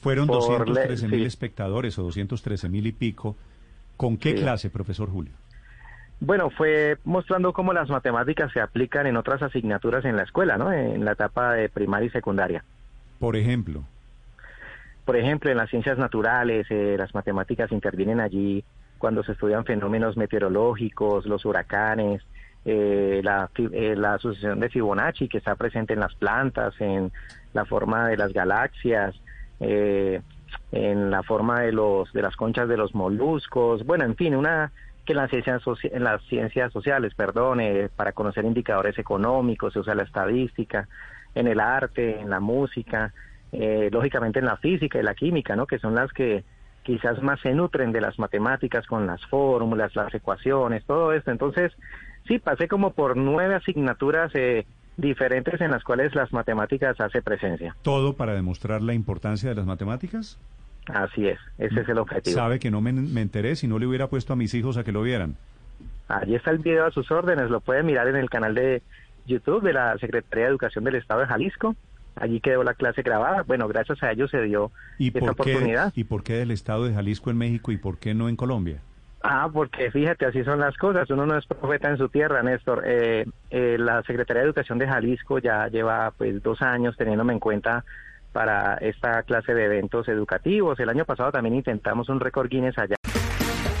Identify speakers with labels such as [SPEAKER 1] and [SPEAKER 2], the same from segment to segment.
[SPEAKER 1] Fueron
[SPEAKER 2] Por
[SPEAKER 1] 213
[SPEAKER 2] le-
[SPEAKER 1] mil
[SPEAKER 2] sí.
[SPEAKER 1] espectadores o 213 mil y pico. ¿Con qué
[SPEAKER 2] Sí.
[SPEAKER 1] clase, profesor Julio?
[SPEAKER 2] Bueno, fue mostrando cómo las matemáticas se aplican en otras asignaturas en la escuela, ¿no? En la etapa de primaria y secundaria.
[SPEAKER 1] Por ejemplo,
[SPEAKER 2] Por ejemplo, en las ciencias naturales, eh, las matemáticas intervienen allí cuando se estudian fenómenos meteorológicos, los huracanes, eh, la, eh, la sucesión de Fibonacci que está presente en las plantas, en la forma de las galaxias, eh, en la forma de los de las conchas de los moluscos, bueno, en fin, una que en las ciencias en las ciencias sociales, perdón, eh, para conocer indicadores económicos se usa la estadística, en el arte, en la música, eh, lógicamente en la física y la química, ¿no? Que son las que quizás más se nutren de las matemáticas con las fórmulas, las ecuaciones, todo esto. Entonces, sí, pasé como por nueve asignaturas eh, diferentes en las cuales las matemáticas hace presencia.
[SPEAKER 1] ¿todo para demostrar la importancia de las matemáticas?
[SPEAKER 2] Así es, ese es el objetivo.
[SPEAKER 1] Sabe que no me, me enteré si no le hubiera puesto a mis hijos a que lo vieran.
[SPEAKER 2] Allí está el video a sus órdenes, lo pueden mirar en el canal de YouTube de la Secretaría de Educación del Estado de Jalisco. Allí quedó la clase grabada. Bueno, gracias a ellos se dio
[SPEAKER 1] ¿Y
[SPEAKER 2] esta
[SPEAKER 1] por, qué,
[SPEAKER 2] oportunidad.
[SPEAKER 1] ¿Y por qué del estado de Jalisco en México y por qué no en Colombia?
[SPEAKER 2] Ah, porque fíjate, así son las cosas. Uno no es profeta en su tierra, Néstor. Eh, eh, la Secretaría de Educación de Jalisco ya lleva pues dos años teniéndome en cuenta para esta clase de eventos educativos. El año pasado también intentamos un récord Guinness allá.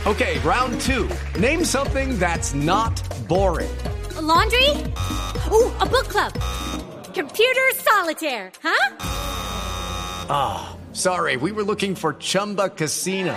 [SPEAKER 3] Okay, round two. Name something that's not boring.
[SPEAKER 4] A laundry? Ooh, a book club. Computer solitaire, huh?
[SPEAKER 3] Sorry, we were looking for Chumba Casino.